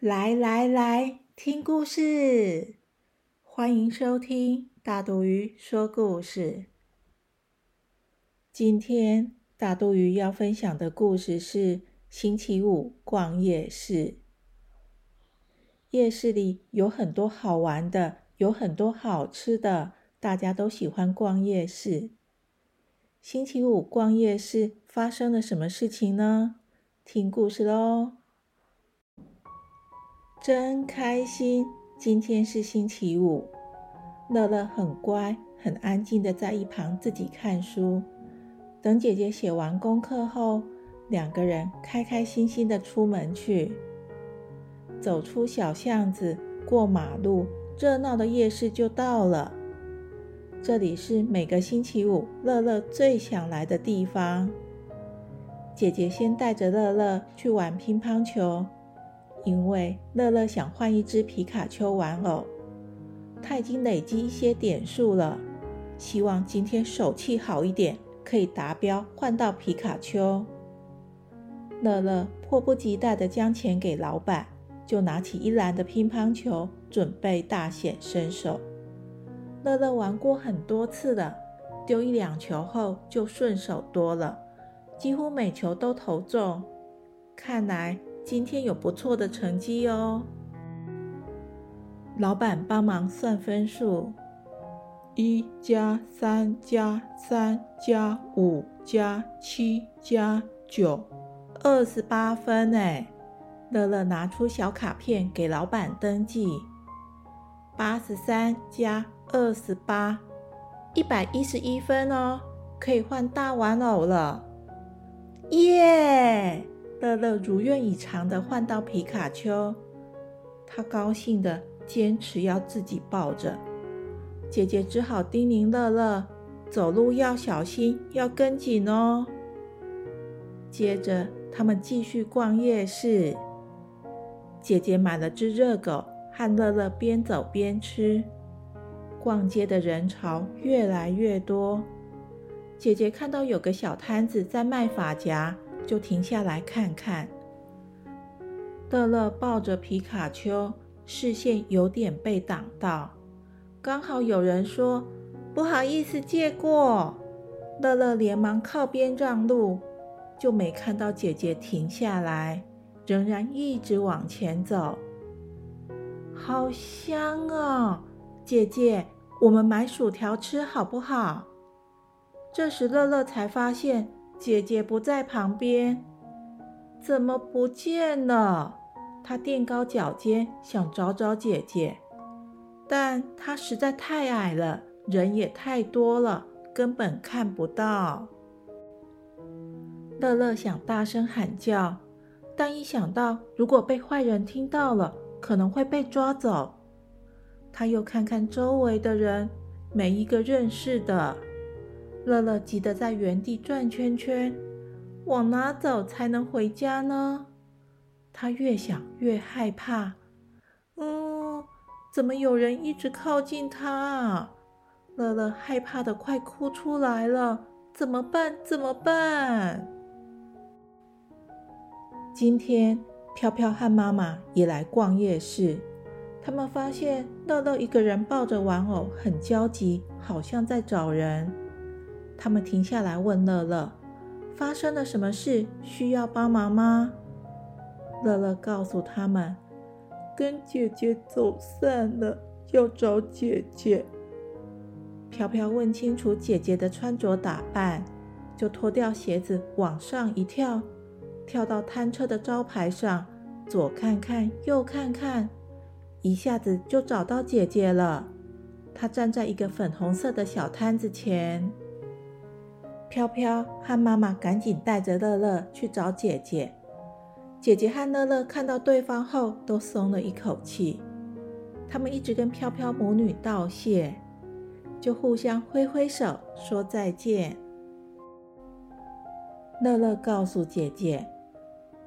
来来来，听故事！欢迎收听大肚鱼说故事。今天大肚鱼要分享的故事是星期五逛夜市。夜市里有很多好玩的，有很多好吃的，大家都喜欢逛夜市。星期五逛夜市发生了什么事情呢？听故事喽！真开心！今天是星期五，乐乐很乖，很安静的在一旁自己看书。等姐姐写完功课后，两个人开开心心的出门去。走出小巷子，过马路，热闹的夜市就到了。这里是每个星期五乐乐最想来的地方。姐姐先带着乐乐去玩乒乓球。因为乐乐想换一只皮卡丘玩偶，他已经累积一些点数了，希望今天手气好一点，可以达标换到皮卡丘。乐乐迫不及待地将钱给老板，就拿起一篮的乒乓球，准备大显身手。乐乐玩过很多次了，丢一两球后就顺手多了，几乎每球都投中。看来。今天有不错的成绩哦。老板帮忙算分数，一加三加三加五加七加九，二十八分哎！乐乐拿出小卡片给老板登记，八十三加二十八，一百一十一分哦，可以换大玩偶了，耶！乐乐如愿以偿的换到皮卡丘，他高兴的坚持要自己抱着。姐姐只好叮咛乐乐走路要小心，要跟紧哦。接着，他们继续逛夜市。姐姐买了只热狗，和乐乐边走边吃。逛街的人潮越来越多。姐姐看到有个小摊子在卖发夹。就停下来看看。乐乐抱着皮卡丘，视线有点被挡到。刚好有人说：“不好意思，借过。”乐乐连忙靠边让路，就没看到姐姐停下来，仍然一直往前走。好香哦，姐姐，我们买薯条吃好不好？这时乐乐才发现。姐姐不在旁边，怎么不见了？他垫高脚尖想找找姐姐，但她实在太矮了，人也太多了，根本看不到。乐乐想大声喊叫，但一想到如果被坏人听到了，可能会被抓走，他又看看周围的人，没一个认识的。乐乐急得在原地转圈圈，往哪走才能回家呢？他越想越害怕。嗯，怎么有人一直靠近他啊？乐乐害怕的快哭出来了。怎么办？怎么办？今天飘飘和妈妈也来逛夜市，他们发现乐乐一个人抱着玩偶，很焦急，好像在找人。他们停下来问乐乐：“发生了什么事？需要帮忙吗？”乐乐告诉他们：“跟姐姐走散了，要找姐姐。”飘飘问清楚姐姐的穿着打扮，就脱掉鞋子往上一跳，跳到摊车的招牌上，左看看，右看看，一下子就找到姐姐了。她站在一个粉红色的小摊子前。飘飘和妈妈赶紧带着乐乐去找姐姐。姐姐和乐乐看到对方后，都松了一口气。他们一直跟飘飘母女道谢，就互相挥挥手说再见。乐乐告诉姐姐，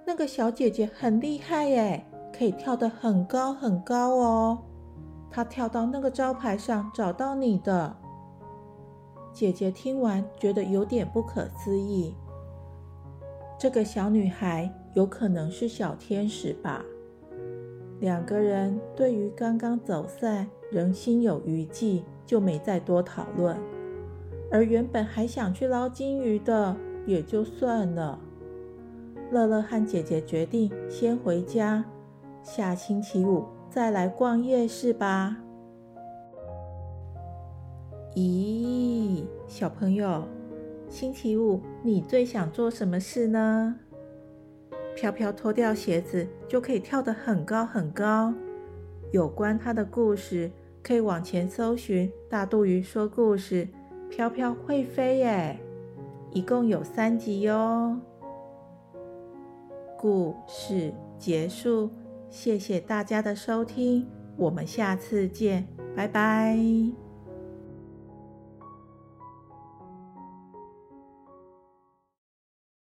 那个小姐姐很厉害耶，可以跳得很高很高哦。她跳到那个招牌上找到你的。姐姐听完觉得有点不可思议，这个小女孩有可能是小天使吧？两个人对于刚刚走散仍心有余悸，就没再多讨论。而原本还想去捞金鱼的，也就算了。乐乐和姐姐决定先回家，下星期五再来逛夜市吧。咦，小朋友，星期五你最想做什么事呢？飘飘脱掉鞋子就可以跳得很高很高。有关他的故事，可以往前搜寻《大肚鱼说故事》，飘飘会飞耶！一共有三集哟。故事结束，谢谢大家的收听，我们下次见，拜拜。